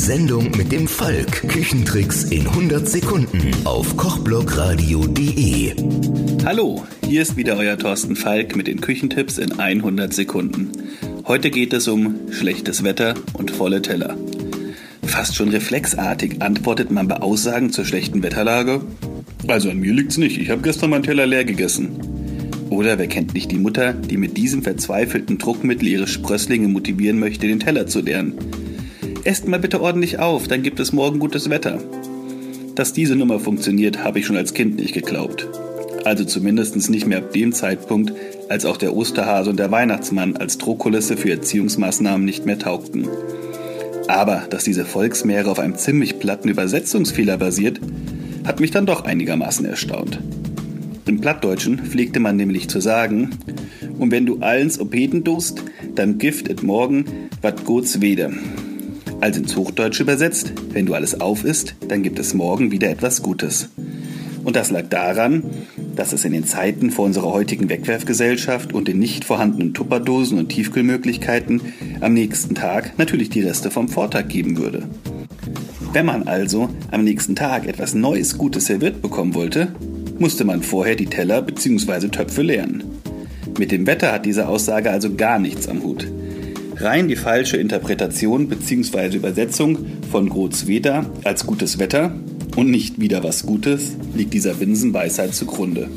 Sendung mit dem Falk. Küchentricks in 100 Sekunden auf kochblogradio.de. Hallo, hier ist wieder euer Thorsten Falk mit den Küchentipps in 100 Sekunden. Heute geht es um schlechtes Wetter und volle Teller. Fast schon reflexartig antwortet man bei Aussagen zur schlechten Wetterlage. Also an mir liegt's nicht, ich habe gestern meinen Teller leer gegessen. Oder wer kennt nicht die Mutter, die mit diesem verzweifelten Druckmittel ihre Sprösslinge motivieren möchte, den Teller zu leeren? Esst mal bitte ordentlich auf, dann gibt es morgen gutes Wetter. Dass diese Nummer funktioniert, habe ich schon als Kind nicht geglaubt. Also zumindest nicht mehr ab dem Zeitpunkt, als auch der Osterhase und der Weihnachtsmann als Drohkulisse für Erziehungsmaßnahmen nicht mehr taugten. Aber dass diese Volksmeere auf einem ziemlich platten Übersetzungsfehler basiert, hat mich dann doch einigermaßen erstaunt. Im Plattdeutschen pflegte man nämlich zu sagen, und wenn du allens opeten dust, dann gift et morgen wat gots wede. Also ins Hochdeutsche übersetzt, wenn du alles auf isst, dann gibt es morgen wieder etwas Gutes. Und das lag daran, dass es in den Zeiten vor unserer heutigen Wegwerfgesellschaft und den nicht vorhandenen Tupperdosen und Tiefkühlmöglichkeiten am nächsten Tag natürlich die Reste vom Vortag geben würde. Wenn man also am nächsten Tag etwas Neues, Gutes serviert bekommen wollte, musste man vorher die Teller bzw. Töpfe leeren. Mit dem Wetter hat diese Aussage also gar nichts am Hut. Rein die falsche Interpretation bzw. Übersetzung von Großweder als gutes Wetter und nicht wieder was Gutes liegt dieser Binsenweisheit zugrunde.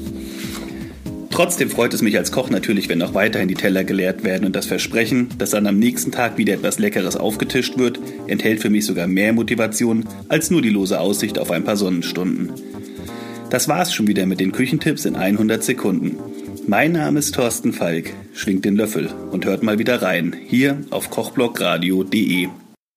Trotzdem freut es mich als Koch natürlich, wenn auch weiterhin die Teller geleert werden und das Versprechen, dass dann am nächsten Tag wieder etwas Leckeres aufgetischt wird, enthält für mich sogar mehr Motivation als nur die lose Aussicht auf ein paar Sonnenstunden. Das war's schon wieder mit den Küchentipps in 100 Sekunden. Mein Name ist Thorsten Falk. Schwingt den Löffel und hört mal wieder rein. Hier auf kochblogradio.de.